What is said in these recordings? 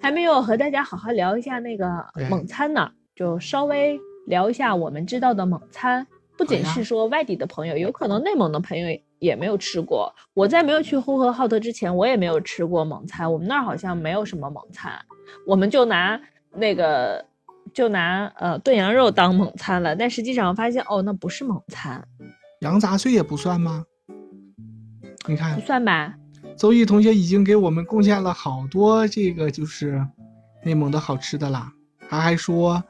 还没有和大家好好聊一下那个对蒙餐呢，就稍微聊一下我们知道的蒙餐。不仅是说外地的朋友，有可能内蒙的朋友也没有吃过。我在没有去呼和浩特之前，我也没有吃过蒙餐。我们那儿好像没有什么蒙餐，我们就拿那个就拿呃炖羊肉当蒙餐了。但实际上发现哦，那不是蒙餐，羊杂碎也不算吗？你看不，算吧？邹毅同学已经给我们贡献了好多这个就是内蒙的好吃的啦。他还说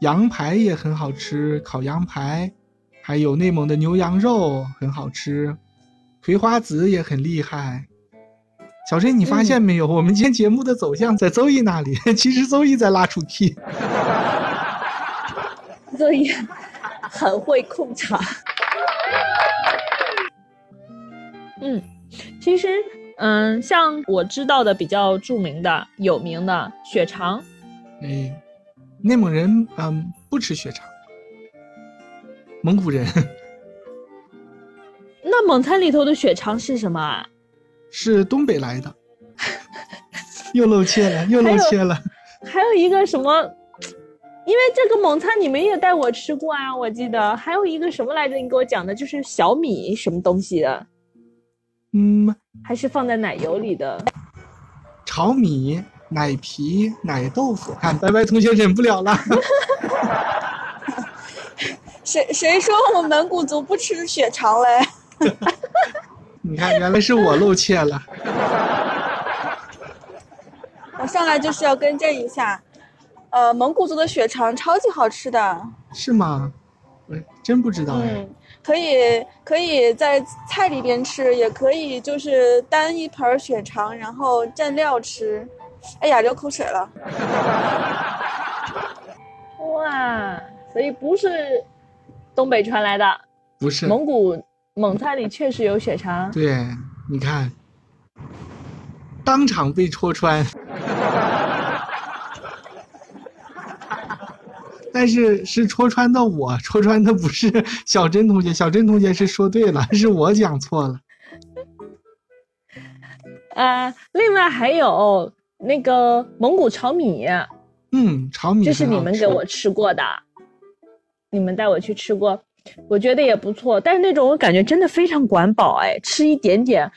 羊排也很好吃，烤羊排，还有内蒙的牛羊肉很好吃，葵花籽也很厉害。小陈，你发现没有？我们今天节目的走向在邹毅那里，其实邹毅在拉主题。所以很会控场。嗯，其实，嗯，像我知道的比较著名的、有名的血肠，哎，内蒙人嗯不吃血肠，蒙古人 那蒙餐里头的血肠是什么啊？是东北来的，又露怯了，又露怯了。还有一个什么？因为这个蒙餐你们也带我吃过啊，我记得还有一个什么来着？你给我讲的就是小米什么东西的，嗯，还是放在奶油里的？炒米、奶皮、奶豆腐，看白白同学忍不了了。谁谁说我们蒙古族不吃血肠嘞？你看，原来是我露怯了。我上来就是要更正一下，呃，蒙古族的血肠超级好吃的，是吗？我真不知道哎。嗯，可以可以在菜里边吃，也可以就是单一盆血肠，然后蘸料吃。哎呀，流口水了。哇，所以不是东北传来的，不是，蒙古蒙菜里确实有血肠。对，你看，当场被戳穿。但是是戳穿的我，戳穿的不是小珍同学。小珍同学是说对了，是我讲错了。呃，另外还有那个蒙古炒米，嗯，炒米这是你们给我吃过的，你们带我去吃过，我觉得也不错。但是那种我感觉真的非常管饱，哎，吃一点点，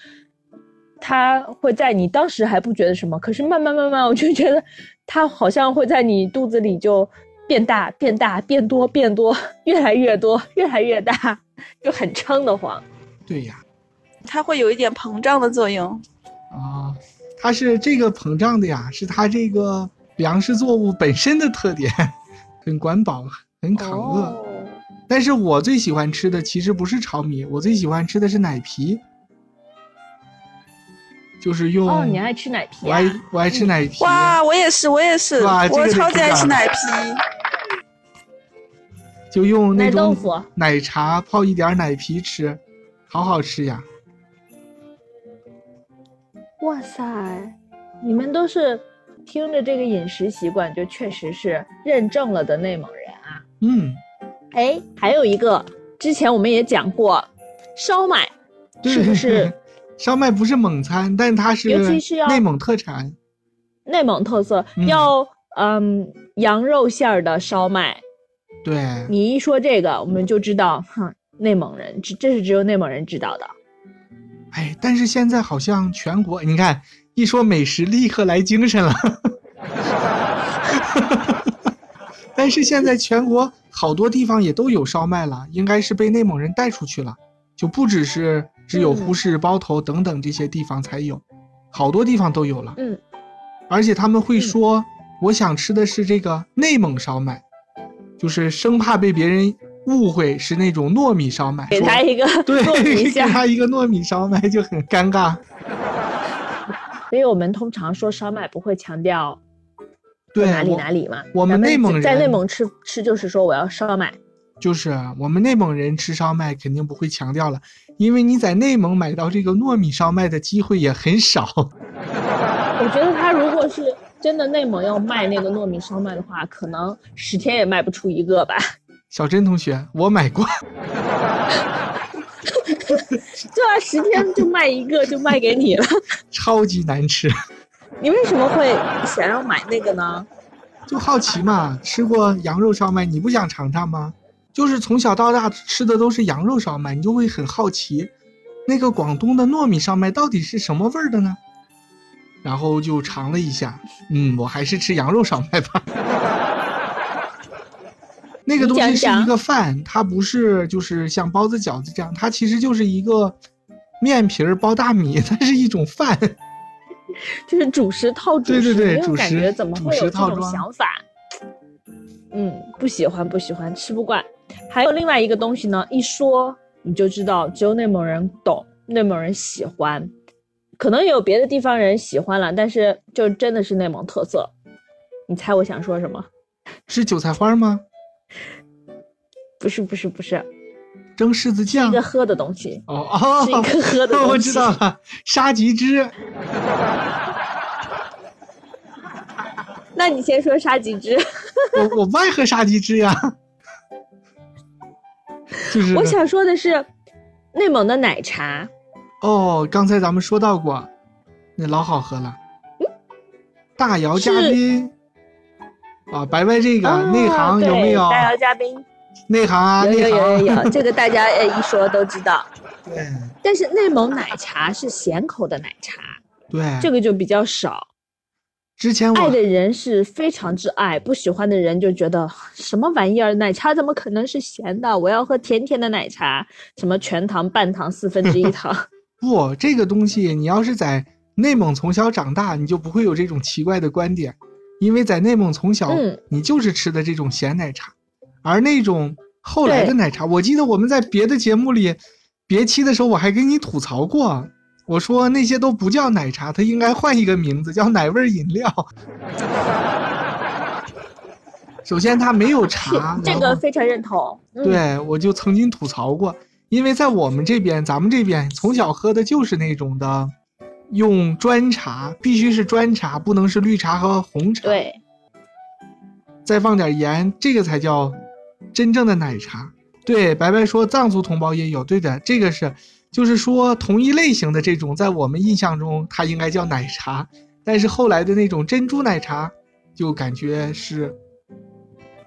它会在你当时还不觉得什么，可是慢慢慢慢，我就觉得它好像会在你肚子里就变大、变大、变多、变多，越来越多，越来越大，就很撑得慌。对呀，它会有一点膨胀的作用。啊，它是这个膨胀的呀，是它这个粮食作物本身的特点，很管饱，很抗饿。哦但是我最喜欢吃的其实不是炒米，我最喜欢吃的是奶皮，就是用。哦，你爱吃奶皮啊？我爱我爱吃奶皮。哇，我也是，我也是，我超级爱吃吃奶皮。就用那种腐奶茶泡一点奶皮吃，好好吃呀！哇塞，你们都是听着这个饮食习惯，就确实是认证了的内蒙人啊。嗯，哎，还有一个，之前我们也讲过，烧麦对是不是 烧麦不是蒙餐，但它是尤其是要内蒙特产。内蒙特色？嗯要嗯羊肉馅儿的烧麦。对，你一说这个，我们就知道，哼，内蒙人这这是只有内蒙人知道的。哎，但是现在好像全国，你看一说美食，立刻来精神了。但是现在全国好多地方也都有烧麦了，应该是被内蒙人带出去了，就不只是只有嗯呼市、包头等等这些地方才有，好多地方都有了。嗯，而且他们会说，我想吃的是这个内蒙烧麦，就是生怕被别人误会是那种糯米烧麦，给他一个对，给。他一个糯米烧麦就很尴尬。所以我们通常说烧麦不会强调对，哪里哪里嘛。我们内蒙人在内蒙吃吃就是说我要烧麦。就是我们内蒙人吃烧麦肯定不会强调了，因为你在内蒙买到这个糯米烧麦的机会也很少。我觉得他如果是真的内蒙要卖那个糯米烧麦的话，可能十天也卖不出一个吧。小珍同学，我买过，对啊，十天就卖一个，就卖给你了。超级难吃。你为什么会想要买那个呢？就好奇嘛，吃过羊肉烧麦，你不想尝尝吗？就是从小到大吃的都是羊肉烧麦，你就会很好奇，那个广东的糯米烧麦到底是什么味儿的呢？然后就尝了一下，嗯，我还是吃羊肉烧麦吧。那个东西是一个饭，它不是就是像包子、饺子这样，它其实就是一个面皮儿包大米，它是一种饭。就是主食套主食，对对对，主食怎么会有这种想法？嗯，不喜欢不喜欢，吃不惯。还有另外一个东西呢，一说你就知道，只有内蒙人懂，内蒙人喜欢，可能有别的地方人喜欢了，但是就真的是内蒙特色。你猜我想说什么？是韭菜花吗？不是不是不是，蒸柿子酱，一个喝的东西。哦哦，是一个喝的 东西。我知道了，沙棘汁。那你先说沙棘汁。我我不爱喝沙棘汁呀。就是。我想说的是，内蒙的奶茶。哦，刚才咱们说到过，那老好喝了。大姚嘉宾。啊，白白这个内行有没有？大姚嘉宾。内行啊，有有有有，这个大家呃一说都知道。对。但是内蒙奶茶是咸口的奶茶。对。这个就比较少。之前爱的人是非常之爱，不喜欢的人就觉得什么玩意儿，奶茶怎么可能是咸的？我要喝甜甜的奶茶，什么全糖、半糖、四分之一糖。不，这个东西你要是在内蒙从小长大，你就不会有这种奇怪的观点，因为在内蒙从小你就是吃的这种咸奶茶。而那种后来的奶茶，我记得我们在别的节目里，别期的时候我还跟你吐槽过，我说那些都不叫奶茶，它应该换一个名字，叫奶味饮料。首先它没有茶，这个非常认同。对，我就曾经吐槽过，因为在我们这边，咱们这边从小喝的就是那种的，用砖茶，必须是砖茶，不能是绿茶和红茶。对，再放点盐，这个才叫。真正的奶茶，对白白说，藏族同胞也有，对的，这个是，就是说同一类型的这种，在我们印象中，它应该叫奶茶，但是后来的那种珍珠奶茶，就感觉是，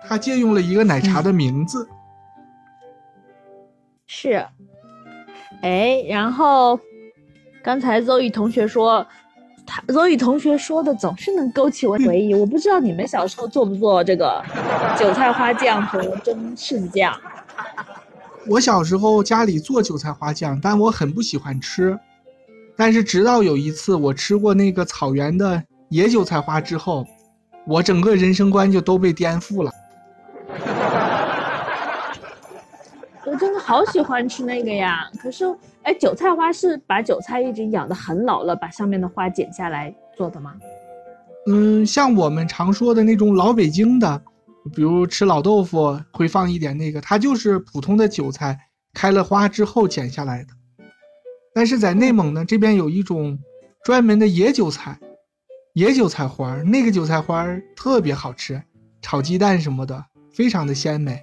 它借用了一个奶茶的名字，是，哎，然后刚才邹宇同学说。他邹宇同学说的总是能勾起我回忆，我不知道你们小时候做不做这个韭菜花酱和蒸柿子酱。我小时候家里做韭菜花酱，但我很不喜欢吃。但是直到有一次我吃过那个草原的野韭菜花之后，我整个人生观就都被颠覆了。我真的好喜欢吃那个呀！可是。哎，韭菜花是把韭菜一直养的很老了，把上面的花剪下来做的吗？嗯，像我们常说的那种老北京的，比如吃老豆腐会放一点那个，它就是普通的韭菜开了花之后剪下来的。但是在内蒙呢，这边有一种专门的野韭菜，野韭菜花，那个韭菜花特别好吃，炒鸡蛋什么的，非常的鲜美。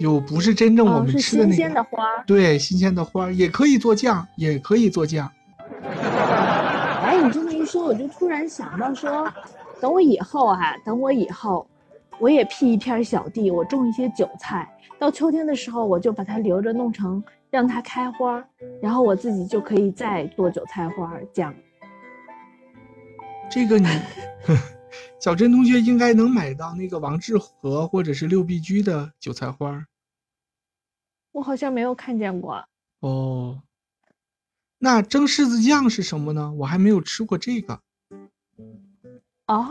就不是真正我们吃的那个。新鲜的花。对，新鲜的花也可以做酱，也可以做酱。哎，你这么一说，我就突然想到说，等我以后哈，等我以后，我也辟一片小地，我种一些韭菜，到秋天的时候，我就把它留着，弄成让它开花，然后我自己就可以再做韭菜花酱。这个你。小珍同学应该能买到那个王致和或者是六必居的韭菜花我好像没有看见过哦。那蒸柿子酱是什么呢？我还没有吃过这个。哦，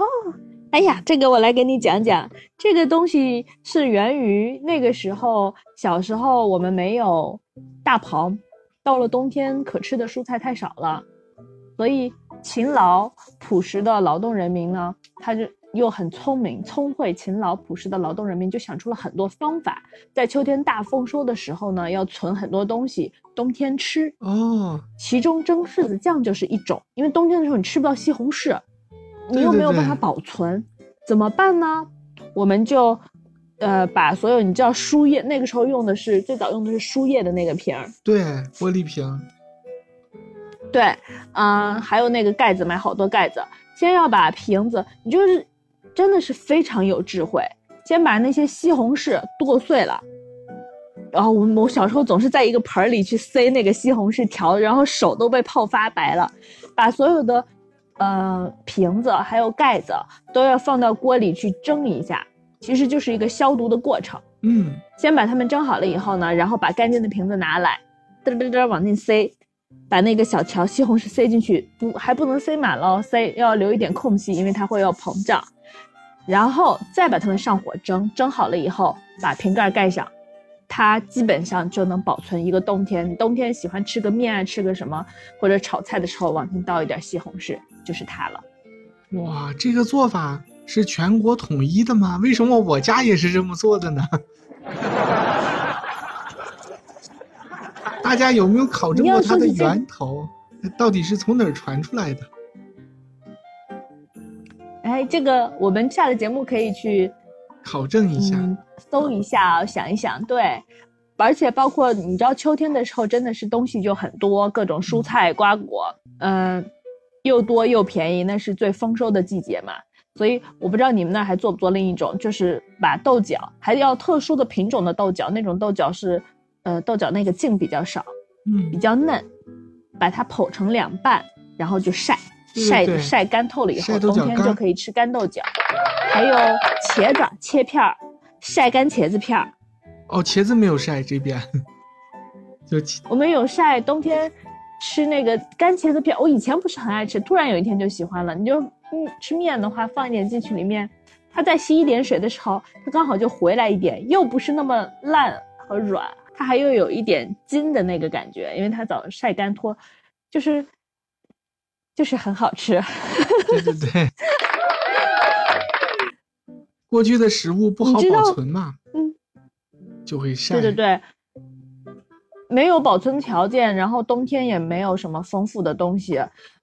哎呀，这个我来给你讲讲。这个东西是源于那个时候，小时候我们没有大棚，到了冬天可吃的蔬菜太少了，所以。勤劳朴实的劳动人民呢，他就又很聪明、聪慧、勤劳朴实的劳动人民就想出了很多方法，在秋天大丰收的时候呢，要存很多东西，冬天吃哦。其中蒸柿子酱就是一种，因为冬天的时候你吃不到西红柿，你又没有办法保存，怎么办呢？我们就，呃，把所有你知道输液，那个时候用的是最早用的是输液的那个瓶儿，对，玻璃瓶。对，嗯，还有那个盖子，买好多盖子。先要把瓶子，你就是真的是非常有智慧。先把那些西红柿剁碎了，然后我我小时候总是在一个盆里去塞那个西红柿条，然后手都被泡发白了。把所有的呃瓶子还有盖子都要放到锅里去蒸一下，其实就是一个消毒的过程。嗯，先把它们蒸好了以后呢，然后把干净的瓶子拿来，嘚嘚嘚往进塞，把那个小条西红柿塞进去，不还不能塞满了，塞要留一点空隙，因为它会要膨胀。然后再把它们上火蒸，蒸好了以后把瓶盖盖上，它基本上就能保存一个冬天。冬天喜欢吃个面啊，吃个什么，或者炒菜的时候往进倒一点西红柿，就是它了。哇，这个做法是全国统一的吗？为什么我家也是这么做的呢？大家有没有考证过它的源头？到底是从哪儿传出来的？哎，这个我们下了节目可以去考证一下，嗯、搜一下，想一想。对，而且包括你知道，秋天的时候真的是东西就很多，各种蔬菜瓜果，嗯、又多又便宜，那是最丰收的季节嘛。所以我不知道你们那儿还做不做另一种，就是把豆角，还要特殊的品种的豆角，那种豆角是，呃，豆角那个茎比较少，嗯比嗯，较嫩，把它剖成两半，然后就晒，对对对晒晒干透了以后，冬天就可以吃干豆角。还有茄子，切片儿，晒干茄子片儿。哦，茄子没有晒这边，就我们有晒，冬天吃那个干茄子片，我以前不是很爱吃，突然有一天就喜欢了。你就嗯吃面的话，放一点进去里面，它再吸一点水的时候，它刚好就回来一点，又不是那么烂和软，它还又有一点筋的那个感觉，因为它早晒干脱，就是就是很好吃。对对对，过去的食物不好保存嘛，嗯，就会晒。对对对，没有保存条件，然后冬天也没有什么丰富的东西，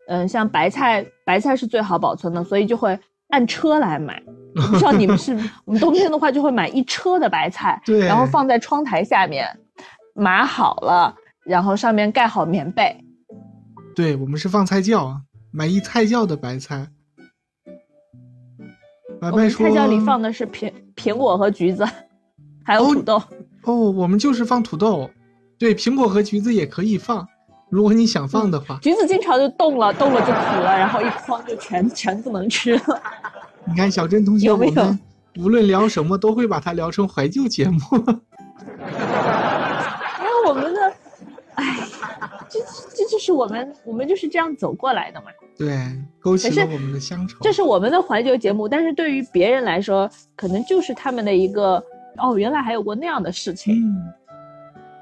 嗯，像白菜，白菜是最好保存的，所以就会按车来买。我不知道你们是，我们冬天的话就会买一车的白菜，对然后放在窗台下面，码好了，然后上面盖好棉被。对我们是放菜窖，买一菜窖的白菜。白白说，菜窖里放的是苹苹果和橘子，还有哦土豆。哦，我们就是放土豆，对，苹果和橘子也可以放，如果你想放的话。橘子经常就冻了，冻了就苦了，然后一筐就全全不能吃了。你看小珍同学，有没有我们无论聊什么都会把它聊成怀旧节目。因为我们的，哎，这这就是我们我们就是这样走过来的嘛。对，勾起了我们的乡愁。这是我们的怀旧节目，但是对于别人来说，可能就是他们的一个哦，原来还有过那样的事情。嗯，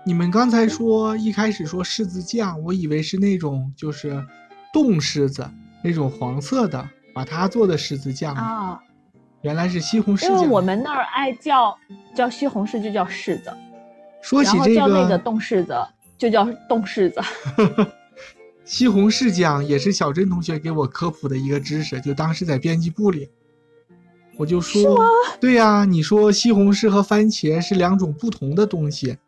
你们刚才说一开始说柿子酱，我以为是那种就是冻柿子那种黄色的，把它做的柿子酱呢，啊，原来是西红柿酱。因为我们那儿爱叫叫西红柿就叫柿子，说起这叫那个冻柿子就叫冻柿子。西红柿酱也是小珍同学给我科普的一个知识，就当时在编辑部里，我就说，对呀、你说西红柿和番茄是两种不同的东西，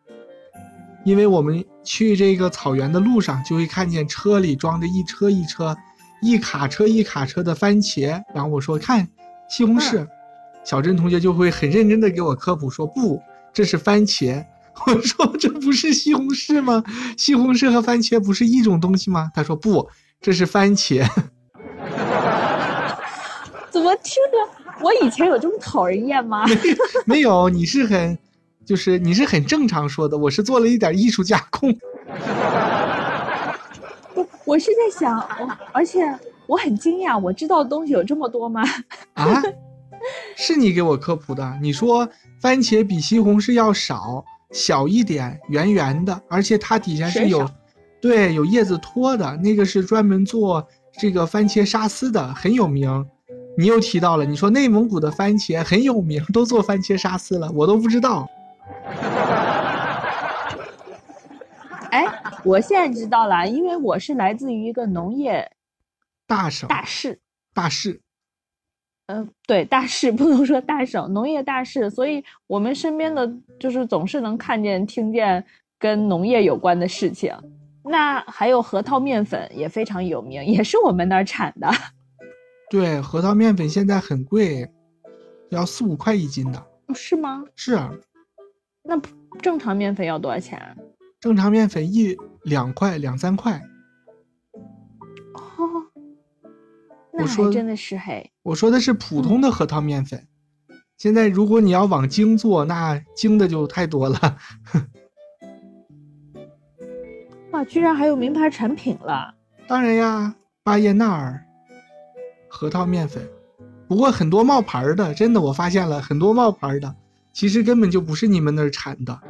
因为我们去这个草原的路上，就会看见车里装着一车一车、一卡车一卡车的番茄，然后我说看西红柿，小珍同学就会很认真的给我科普说不，这是番茄。我说这不是西红柿吗？西红柿和番茄不是一种东西吗？他说不，这是番茄。怎么听着我以前有这么讨人厌吗？没有，你是很，就是你是很正常说的，我是做了一点艺术加工。不，我是在想，我而且我很惊讶，我知道的东西有这么多吗？啊，是你给我科普的。你说番茄比西红柿要少，小一点，圆圆的，而且它底下是有，对，有叶子托的，那个是专门做这个番茄沙司的，很有名。你又提到了，你说内蒙古的番茄很有名，都做番茄沙司了，我都不知道。我现在知道了，因为我是来自于一个农业大省大市，大市，嗯、对，大市不能说大省，农业大市，所以我们身边的就是总是能看见、听见跟农业有关的事情。那还有核桃面粉也非常有名，也是我们那儿产的。对，核桃面粉现在很贵，要四五块一斤的。是吗？是啊，那正常面粉要多少钱？正常面粉一两块两三块。哦，那还真的是嘿。我说的是普通的核桃面粉。现在如果你要往精做，那精的就太多了。哇，居然还有名牌产品了！当然呀，巴耶纳尔核桃面粉，不过很多冒牌的，真的我发现了很多冒牌的，其实根本就不是你们那儿产的。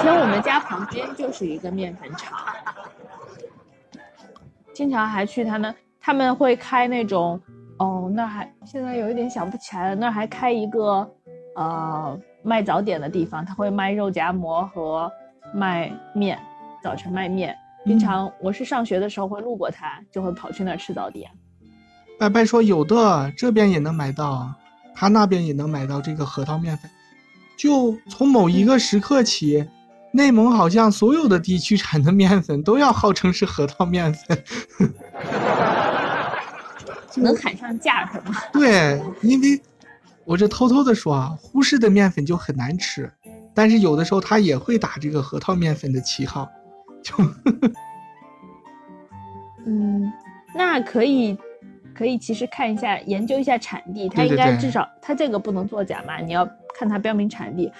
以前我们家旁边就是一个面粉厂，经常还去他们，他们会开那种，哦，那还现在有一点想不起来了，那儿还开一个呃卖早点的地方，他会卖肉夹馍和卖面，早晨卖面。经常我是上学的时候会路过他，就会跑去那儿吃早点。拜拜说有的，这边也能买到，他那边也能买到这个核桃面粉。就从某一个时刻起，内蒙好像所有的地区产的面粉都要号称是核桃面粉。能喊上价是吗？对，因为我这偷偷的说啊，呼市的面粉就很难吃，但是有的时候他也会打这个核桃面粉的旗号，就 嗯，那可以，可以其实看一下，研究一下产地，它应该至少它这个不能作假嘛，你要看它标明产地。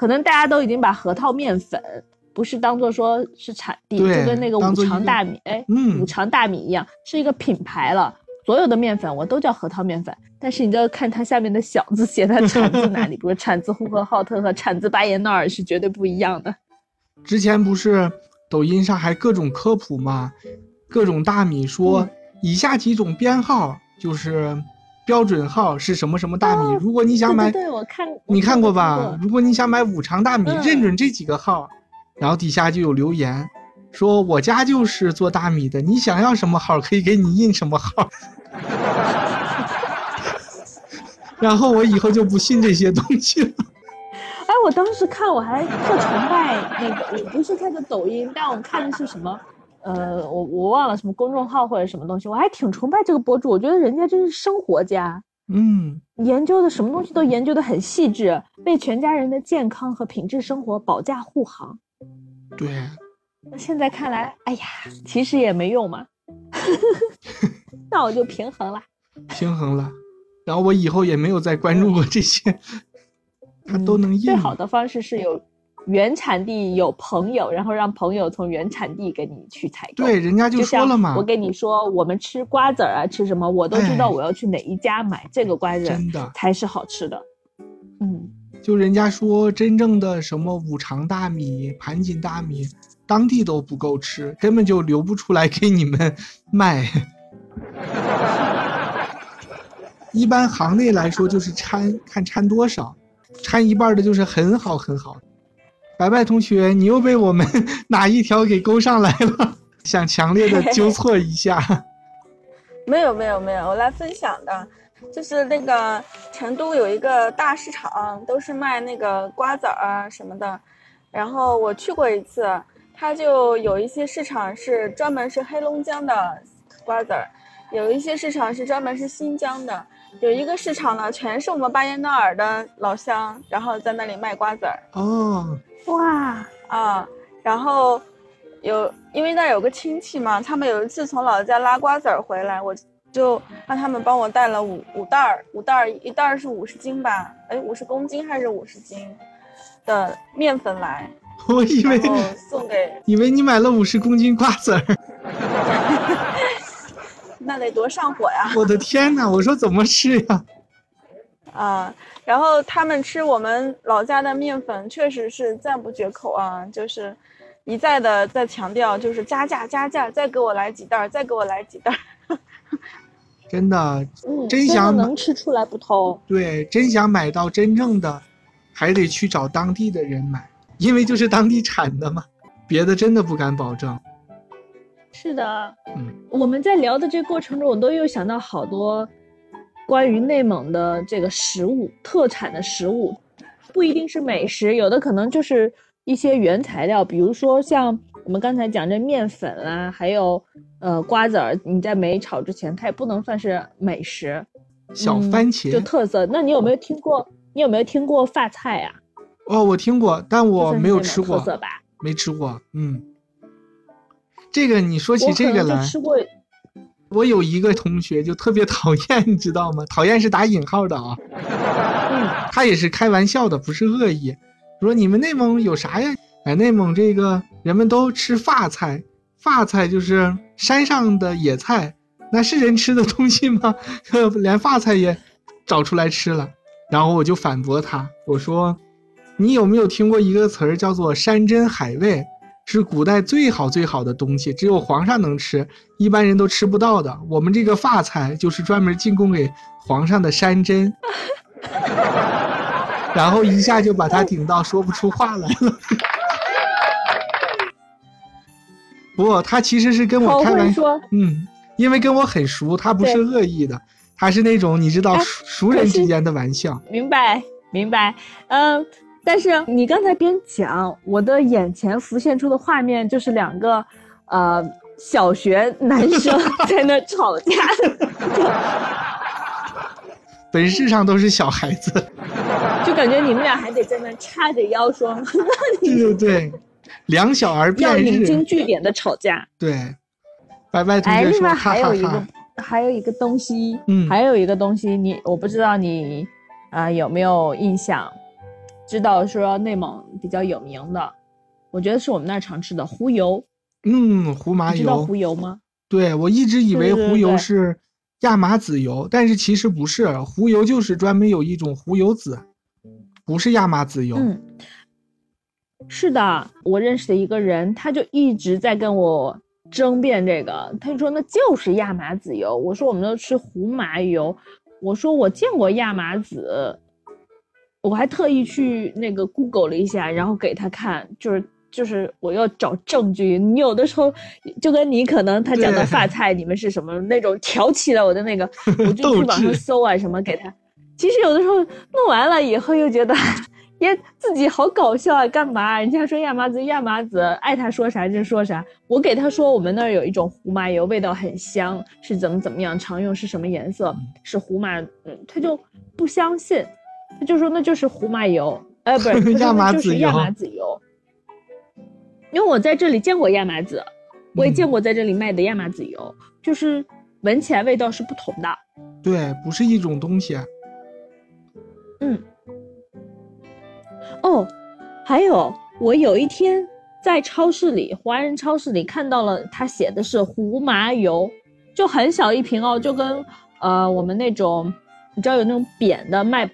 可能大家都已经把核桃面粉不是当做说是产地，就跟那个五常大米，哎，嗯五常大米一样，是一个品牌了。所有的面粉我都叫核桃面粉，但是你就要看它下面的小字写它产自哪里，比如产自呼和浩特和产自巴彦淖尔是绝对不一样的。之前不是抖音上还各种科普嘛，各种大米说嗯以下几种编号就是标准号是什么什么大米，如果你想买，哦对我看你看过吧？过如果你想买五常大米，嗯认准这几个号，然后底下就有留言说我家就是做大米的，你想要什么号可以给你印什么号。然后我以后就不信这些东西了。哎，我当时看我还特崇拜那个，我不是看的抖音，但我看的是什么？呃，我我忘了什么公众号或者什么东西，我还挺崇拜这个博主，我觉得人家真是生活家，嗯，研究的什么东西都研究的很细致，为全家人的健康和品质生活保驾护航。对，那现在看来，哎呀，其实也没用嘛，那我就平衡了。平衡了。然后我以后也没有再关注过这些，他都能印。最好的方式是有原产地有朋友，然后让朋友从原产地给你去采购。对，人家就说了嘛我，跟你说，我们吃瓜子儿啊，吃什么，我都知道哎我要去哪一家买这个瓜子儿真的，才是好吃的。嗯，就人家说真正的什么五常大米、盘锦大米，当地都不够吃，根本就留不出来给你们 卖。一般行内来说就是掺看掺多少，掺一半的就是很好很好。白白同学，你又被我们 哪一条给勾上来了？想强烈的 纠错一下。没有没有没有，我来分享的，就是那个成都有一个大市场，都是卖那个瓜子儿啊什么的。然后我去过一次，它就有一些市场是专门是黑龙江的瓜子儿，有一些市场是专门是新疆的，有一个市场呢全是我们巴彦淖尔的老乡，然后在那里卖瓜子儿。哦，哇，啊，然后有因为那有个亲戚嘛，他们有一次从老家拉瓜子儿回来，我就让他们帮我带了五五袋儿，五袋儿一袋儿是五十斤吧？哎，五十公斤还是五十斤的面粉来，我以为送给以为你买了五十公斤瓜子儿，那得多上火呀！我的天呐，我说怎么吃呀？啊，然后他们吃我们老家的面粉，确实是赞不绝口啊，就是一再的在强调，就是加价加价，再给我来几袋儿，再给我来几袋儿。真的，嗯，的真想能吃出来不偷。对，真想买到真正的，还得去找当地的人买，因为就是当地产的嘛，别的真的不敢保证。是的，嗯，我们在聊的这过程中，我都有想到好多关于内蒙的这个食物特产的食物，不一定是美食，有的可能就是一些原材料，比如说像我们刚才讲这面粉啦，还有呃瓜子儿，你在没炒之前，它也不能算是美食，小嗯番茄。就特色。那你有没有听过？你有没有听过发菜啊？哦，我听过，但我没有吃过特，色吧？没吃过。嗯，这个你说起这个来，吃过，我有一个同学就特别讨厌，你知道吗？讨厌是打引号的啊，嗯，他也是开玩笑的，不是恶意。说你们内蒙有啥呀？哎，内蒙这个人们都吃发菜，发菜就是山上的野菜，那是人吃的东西吗？连发菜也找出来吃了。然后我就反驳他，我说：“你有没有听过一个词儿叫做山珍海味？是古代最好最好的东西，只有皇上能吃，一般人都吃不到的。我们这个发菜就是专门进贡给皇上的山珍。”然后一下就把他顶到说不出话来了。不他其实是跟我开玩笑，嗯，因为跟我很熟，他不是恶意的，他是那种你知道哎熟熟人之间的玩笑。明白，明白，嗯，但是你刚才边讲，我的眼前浮现出的画面就是两个，呃，小学男生在那吵架，本质上都是小孩子。就感觉你们俩还得在那叉着腰说，对对对，两小儿要辩引经日。据典的吵架。对，白白同哎，另外还有一个哈哈。，还有一个东西，嗯还有一个东西，你我不知道你啊、有没有印象，知道说内蒙比较有名的，我觉得是我们那儿常吃的胡油，嗯，胡麻油知道油。糊油吗？对我一直以为对对糊油是亚麻籽油，但是其实不是，胡油就是专门有一种胡油籽，不是亚麻籽油。嗯，是的，我认识的一个人，他就一直在跟我争辩这个，他就说那就是亚麻籽油，我说我们都吃胡麻油，我说我见过亚麻籽，我还特意去那个 Google 了一下，然后给他看，就是。就是我要找证据，你有的时候就跟你可能他讲的发菜，你们是什么那种挑起了我的那个，我就去网上搜啊什么给他。其实有的时候弄完了以后又觉得耶自己好搞笑啊，干嘛？人家说亚麻籽亚麻籽，爱他说啥就说啥。我给他说我们那儿有一种胡麻油，味道很香，是怎么怎么样，常用是什么颜色，是胡麻，嗯，他就不相信，他就说那就是胡麻油，呃，不是 亚麻那就是籽油亚麻籽油。因为我在这里见过亚麻籽，我也嗯见过在这里卖的亚麻籽油，就是闻起来味道是不同的。对，不是一种东西。嗯，哦，还有，我有一天在超市里，华人超市里看到了，他写的是胡麻油，就很小一瓶哦，就跟呃我们那种，你知道有那种扁的卖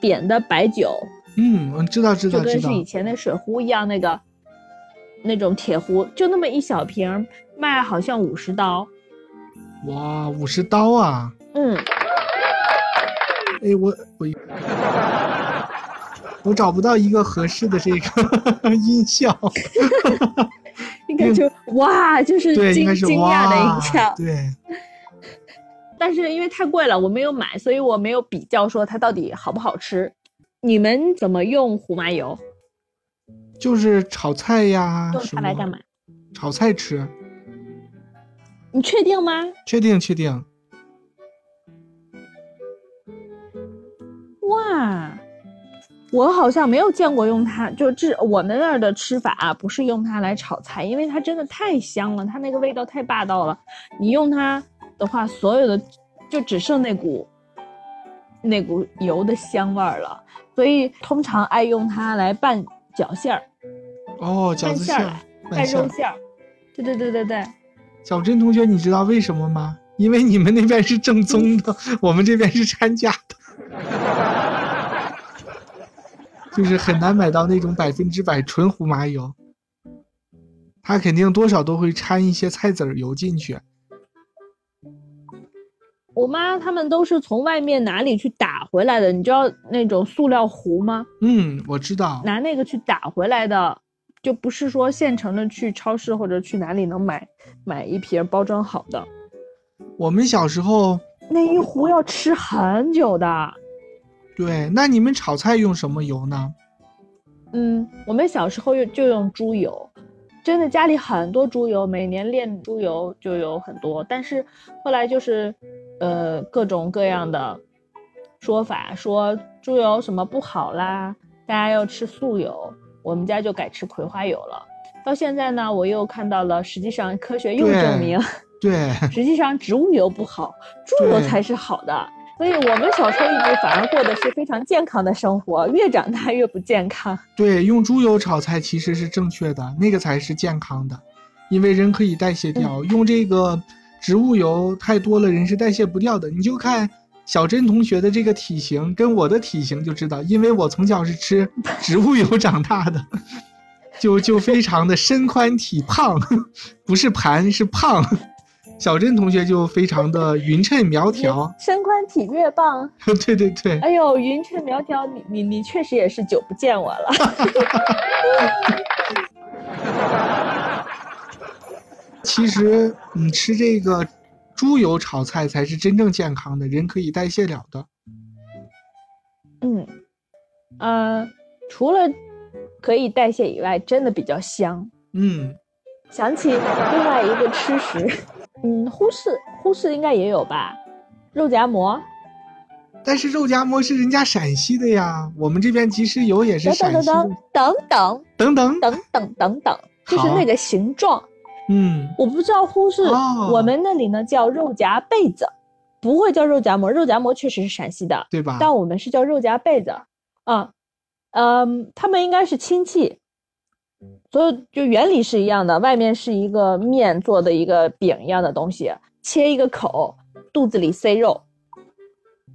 扁的白酒，嗯，我知道知道就跟是。以前那水壶一样，那个那种铁壶，就那么一小瓶，卖好像五十刀。哇，五十刀啊！嗯，哎，我我我找不到一个合适的这个 音效。应该就哇，就是对，应惊该是惊讶的哇音效。对，但是因为太贵了，我没有买，所以我没有比较说它到底好不好吃。你们怎么用胡麻油？就是炒菜呀，用它来干嘛？炒菜吃，你确定吗？确定确定。哇，我好像没有见过用它，就这我们那儿的吃法、啊、不是用它来炒菜，因为它真的太香了，它那个味道太霸道了。你用它的话，所有的就只剩那股那股油的香味儿了，所以通常爱用它来拌饺馅儿、哦，饺子馅儿拌肉馅儿。对对对对对。小珍同学，你知道为什么吗？因为你们那边是正宗的，我们这边是掺假的，就是很难买到那种百分之百纯胡麻油。它肯定多少都会掺一些菜籽儿油进去。我妈他们都是从外面哪里去打回来的，你知道那种塑料壶吗？嗯，我知道。拿那个去打回来的，就不是说现成的去超市或者去哪里能买买一瓶包装好的，我们小时候，那一壶要吃很久的。对，那你们炒菜用什么油呢？嗯，我们小时候用就用猪油，真的家里很多猪油，每年炼猪油就有很多，但是后来就是，呃，各种各样的说法，说猪油什么不好啦，大家要吃素油，我们家就改吃葵花油了。到现在呢，我又看到了，实际上科学又证明，对，实际上植物油不好，猪油才是好的。所以我们小时候一直反而过的是非常健康的生活，越长大越不健康。对，用猪油炒菜其实是正确的，那个才是健康的，因为人可以代谢掉。用这个植物油太多了，人是代谢不掉的。你就看小珍同学的这个体型，跟我的体型就知道，因为我从小是吃植物油长大的，就就非常的身宽体胖，不是盘是胖。小珍同学就非常的匀称苗条，身宽体略棒。对对对，哎呦，匀称苗条，你你你确实也是久不见我了。其实你吃这个猪油炒菜才是真正健康的，人可以代谢了的。嗯，呃，除了可以代谢以外，真的比较香。嗯，想起另外一个吃食，嗯，呼市呼市应该也有吧，肉夹馍。但是肉夹馍是人家陕西的呀，我们这边即食油也是陕西等的。等等等等，等等等等，就是那个形状。嗯，我不知道呼市，哦我们那里呢叫肉夹被子，不会叫肉夹馍。肉夹馍确实是陕西的，对吧？但我们是叫肉夹被子啊，嗯，他们应该是亲戚，所以就原理是一样的，外面是一个面做的一个饼一样的东西，切一个口，肚子里塞肉。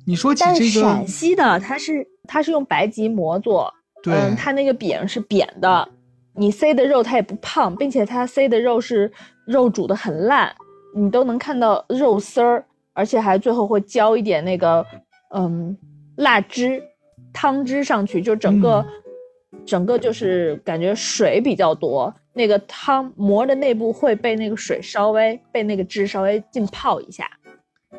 你说起但这个陕，西的它是它是用白吉馍做，对，嗯，它那个饼是扁的，你塞的肉它也不胖，并且它塞的肉是肉煮的很烂，你都能看到肉丝儿，而且还最后会浇一点那个嗯辣汁、汤汁上去，就整个、整个就是感觉水比较多，那个汤馍的内部会被那个水稍微被那个汁稍微浸泡一下，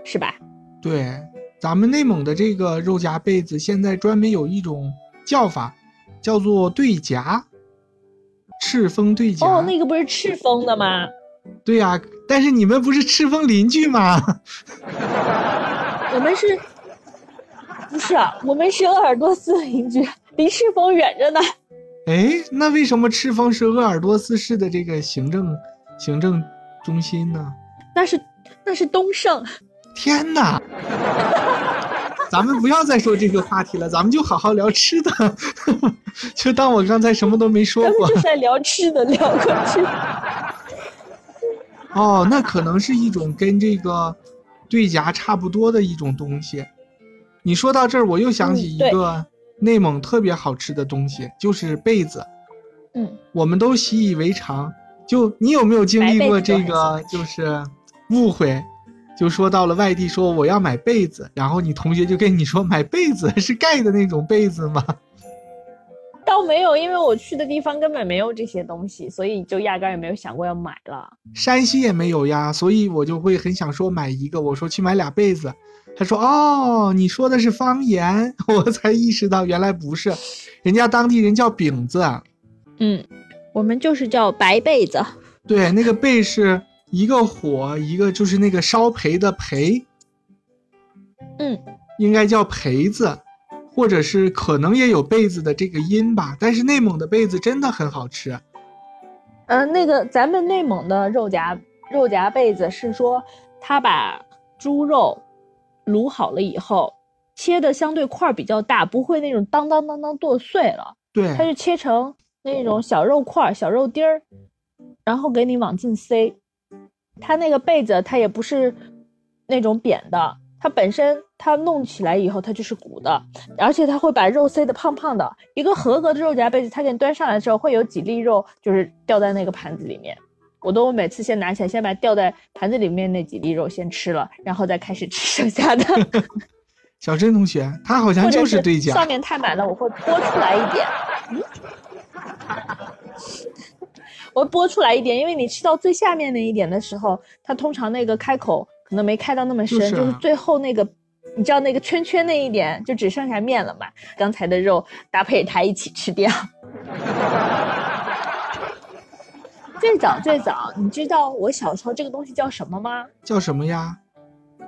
是吧？对，咱们内蒙的这个肉夹被子现在专门有一种叫法，叫做对夹，赤峰对夹。哦，那个不是赤峰的吗？对呀、但是你们不是赤峰邻居吗？我们是，不是啊？我们是鄂尔多斯邻居，离赤峰远着呢。哎，那为什么赤峰是鄂尔多斯市的这个行政行政中心呢？那是那是东胜，天哪！咱们不要再说这个话题了，咱们就好好聊吃的，就当我刚才什么都没说过咱们就。在聊吃的，聊过去。哦，那可能是一种跟这个对夹差不多的一种东西。你说到这儿，我又想起一个内蒙特别好吃的东西，就是被子。嗯，我们都习以为常。就你有没有经历过这个就是误会？就说到了外地说我要买被子，然后你同学就跟你说买被子是盖的那种被子吗？倒没有，因为我去的地方根本没有这些东西，所以就压根儿也没有想过要买了。山西也没有呀，所以我就会很想说买一个。我说去买俩被子，他说哦，你说的是方言，我才意识到原来不是，人家当地人叫饼子，嗯，我们就是叫白被子。对，那个被是一个火，一个就是那个烧培的培，嗯，应该叫培子，或者是可能也有被子的这个音吧。但是内蒙的被子真的很好吃，呃，那个咱们内蒙的肉夹肉夹被子是说，他把猪肉卤好了以后，切的相对块儿比较大，不会那种当当当当剁碎了，对它就切成那种小肉块儿、小肉丁儿，然后给你往进塞。它那个被子它也不是那种扁的，它本身它弄起来以后它就是鼓的，而且它会把肉塞得胖胖的。一个合格的肉夹被子，它给你端上来的时候会有几粒肉就是掉在那个盘子里面。我都每次先拿起来，先把掉在盘子里面那几粒肉先吃了，然后再开始吃剩下的。小珍同学，他好像就是对上，面太满了，我会拨出来一点。嗯，我会拨出来一点，因为你吃到最下面那一点的时候，它通常那个开口可能没开到那么深，就是啊就是最后那个，你知道那个圈圈那一点就只剩下面了嘛。刚才的肉搭配它一起吃掉。最早最早，你知道我小时候这个东西叫什么吗？叫什么呀？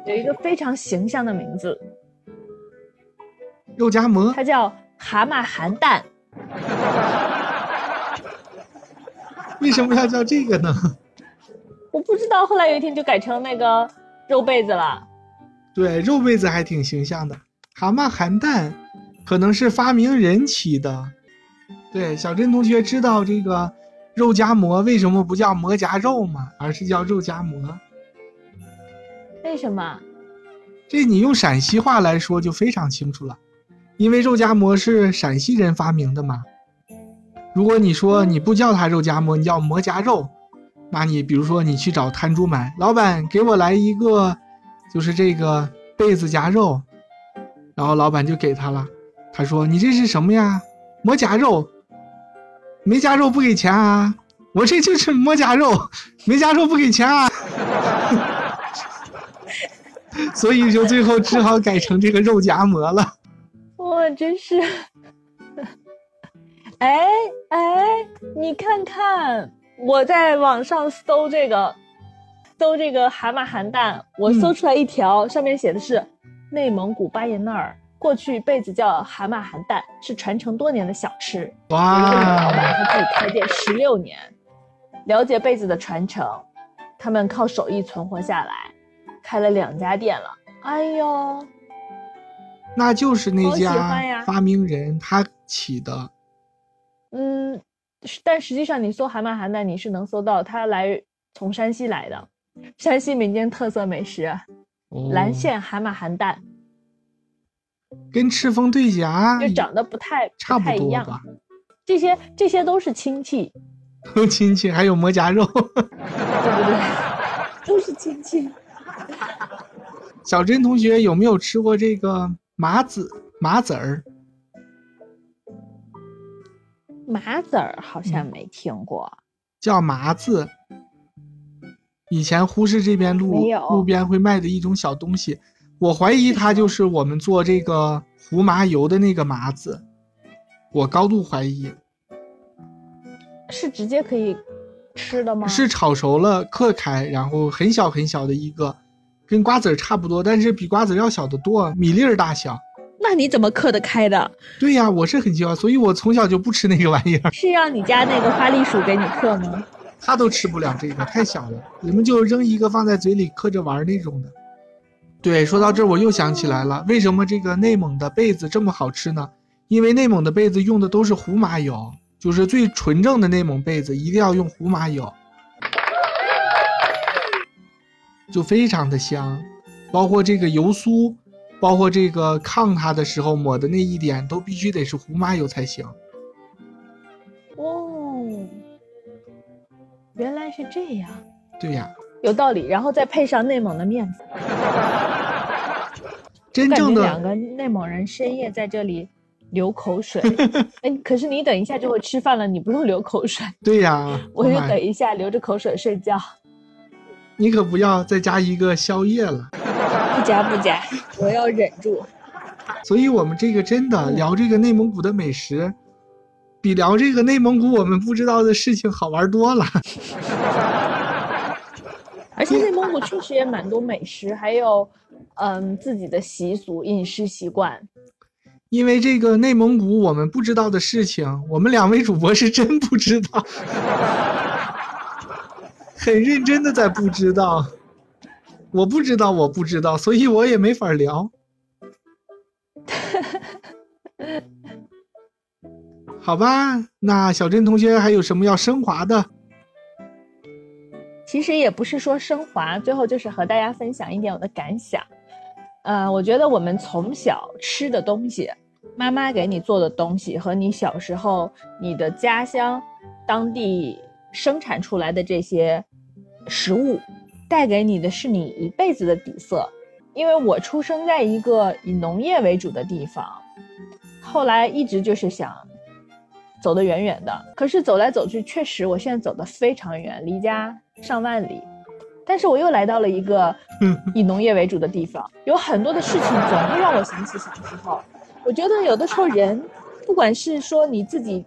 有一个非常形象的名字，肉夹馍。它叫蛤蟆含蛋。为什么要叫这个呢？我不知道，后来有一天就改成那个肉被子了。对，肉被子还挺形象的。蛤蟆含蛋，可能是发明人起的。对，小珍同学知道这个肉夹馍为什么不叫馍夹肉吗？而是叫肉夹馍？为什么？这你用陕西话来说就非常清楚了，因为肉夹馍是陕西人发明的嘛。如果你说你不叫它肉夹馍，你叫馍夹肉，那你比如说你去找摊主买，老板给我来一个，就是这个被子夹肉，然后老板就给他了，他说你这是什么呀？馍夹肉，没夹肉不给钱啊？我这就是馍夹肉，没夹肉不给钱啊？所以就最后只好改成这个肉夹馍了。哇真是。哎哎，你看看，我在网上搜这个，搜这个蛤蟆含蛋，我搜出来一条，上面写的是内蒙古巴彦淖尔过去被子叫蛤蟆含蛋，是传承多年的小吃。哇！一个老板他自己开店十六年，了解被子的传承，他们靠手艺存活下来，开了两家店了。哎呦，那就是那家发明人他起的。嗯，但实际上你搜蛤蟆含蛋，你是能搜到它来从山西来的，山西民间特色美食，蓝县蛤蟆含蛋，跟赤峰对夹就长得不太差不太一样吧？这些这些都是亲戚，都亲戚，还有馍夹肉，对不对？都是亲戚。小珍同学有没有吃过这个麻子麻子儿？麻子儿好像没听过，叫麻子。以前呼市这边路路边会卖的一种小东西，我怀疑它就是我们做这个胡麻油的那个麻子，我高度怀疑。是直接可以吃的吗？是炒熟了嗑开，然后很小很小的一个，跟瓜子儿差不多，但是比瓜子儿要小得多，米粒儿大小。那你怎么嗑得开的？对呀，我是很奇怪，所以我从小就不吃那个玩意儿。是让你家那个花栗鼠给你嗑吗？它都吃不了这个，太小了。你们就扔一个放在嘴里嗑着玩那种的。对，说到这儿我又想起来了，为什么这个内蒙的被子这么好吃呢？因为内蒙的被子用的都是胡麻油，就是最纯正的内蒙被子一定要用胡麻油，就非常的香，包括这个油酥。包括这个炕它的时候抹的那一点都必须得是胡麻油才行。哦，原来是这样。对呀，有道理。然后再配上内蒙的面子，真正的两个内蒙人深夜在这里流口水。哎，可是你等一下就会吃饭了，你不用流口水。对呀，我就等一下流着口水睡觉。你可不要再加一个宵夜了。不加不加，我要忍住。所以，我们这个真的聊这个内蒙古的美食，比聊这个内蒙古我们不知道的事情好玩多了。而且，内蒙古确实也蛮多美食，还有嗯自己的习俗、饮食习惯。因为这个内蒙古我们不知道的事情，我们两位主播是真不知道，很认真的在不知道。我不知道，我不知道，所以我也没法聊。好吧，那小珍同学还有什么要升华的？其实也不是说升华，最后就是和大家分享一点我的感想。呃，我觉得我们从小吃的东西，妈妈给你做的东西，和你小时候你的家乡当地生产出来的这些食物。带给你的是你一辈子的底色，因为我出生在一个以农业为主的地方，后来一直就是想走得远远的，可是走来走去，确实我现在走得非常远，离家上万里，但是我又来到了一个 以农业为主的地方，有很多的事情总会让我想起小时候。我觉得有的时候人，不管是说你自己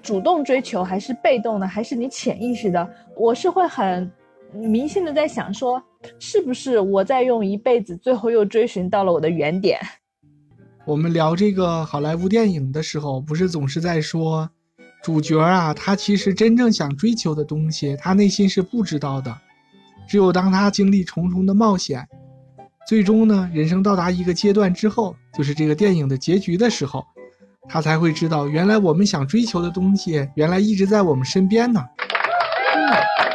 主动追求，还是被动的，还是你潜意识的？我是会很迷信的在想说，是不是我在用一辈子，最后又追寻到了我的原点？我们聊这个好莱坞电影的时候，不是总是在说，主角啊，他其实真正想追求的东西，他内心是不知道的。只有当他经历重重的冒险，最终呢，人生到达一个阶段之后，就是这个电影的结局的时候，他才会知道，原来我们想追求的东西，原来一直在我们身边呢。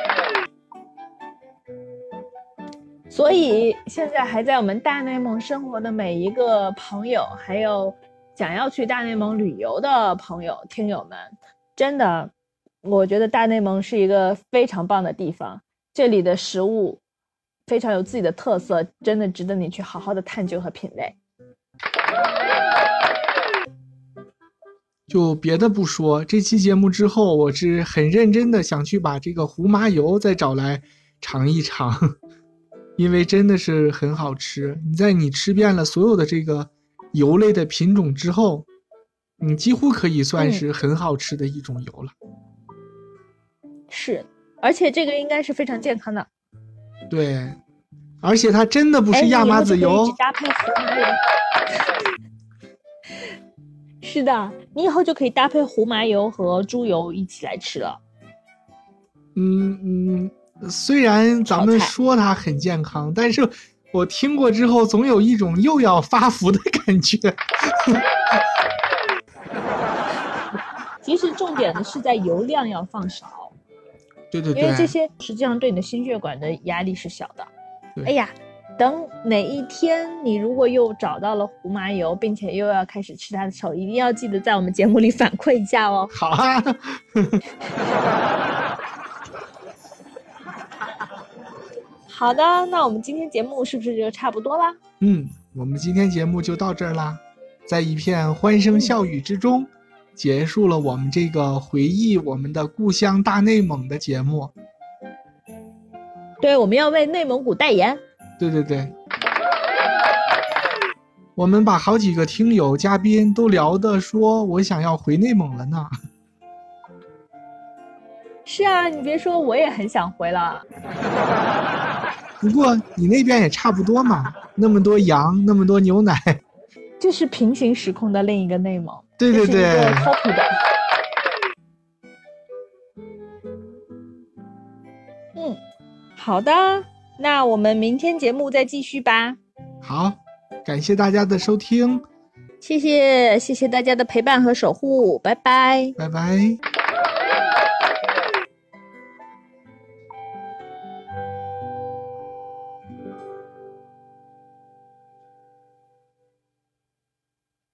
所以，现在还在我们大内蒙生活的每一个朋友，还有想要去大内蒙旅游的朋友、听友们，真的，我觉得大内蒙是一个非常棒的地方。这里的食物非常有自己的特色，真的值得你去好好的探究和品味。就别的不说，这期节目之后，我是很认真的想去把这个胡麻油再找来尝一尝，因为真的是很好吃。你在你吃遍了所有的这个油类的品种之后，你几乎可以算是很好吃的一种油了。是。而且这个应该是非常健康的，对，而且它真的不是亚麻籽油，搭配胡麻油。是的，你以后就可以搭配胡麻油和猪油一起来吃了。嗯嗯，虽然咱们说它很健康，但是我听过之后总有一种又要发福的感觉。其实重点的是在油量要放少。对对对，因为这些实际上对你的心血管的压力是小的。哎呀，等哪一天你如果又找到了胡麻油，并且又要开始吃它的时候，一定要记得在我们节目里反馈一下哦。好啊。好的，那我们今天节目是不是就差不多啦？嗯，我们今天节目就到这儿啦，在一片欢声笑语之中。结束了我们这个回忆我们的故乡大内蒙的节目。对，我们要为内蒙古代言。对对对，我们把好几个听友嘉宾都聊的说，我想要回内蒙了呢。是啊，你别说，我也很想回了。不过你那边也差不多嘛，那么多羊，那么多牛奶。这是平行时空的另一个内蒙。对对对，嗯，好的，那我们明天节目再继续吧。好，感谢大家的收听，谢谢谢谢大家的陪伴和守护，拜拜，拜拜。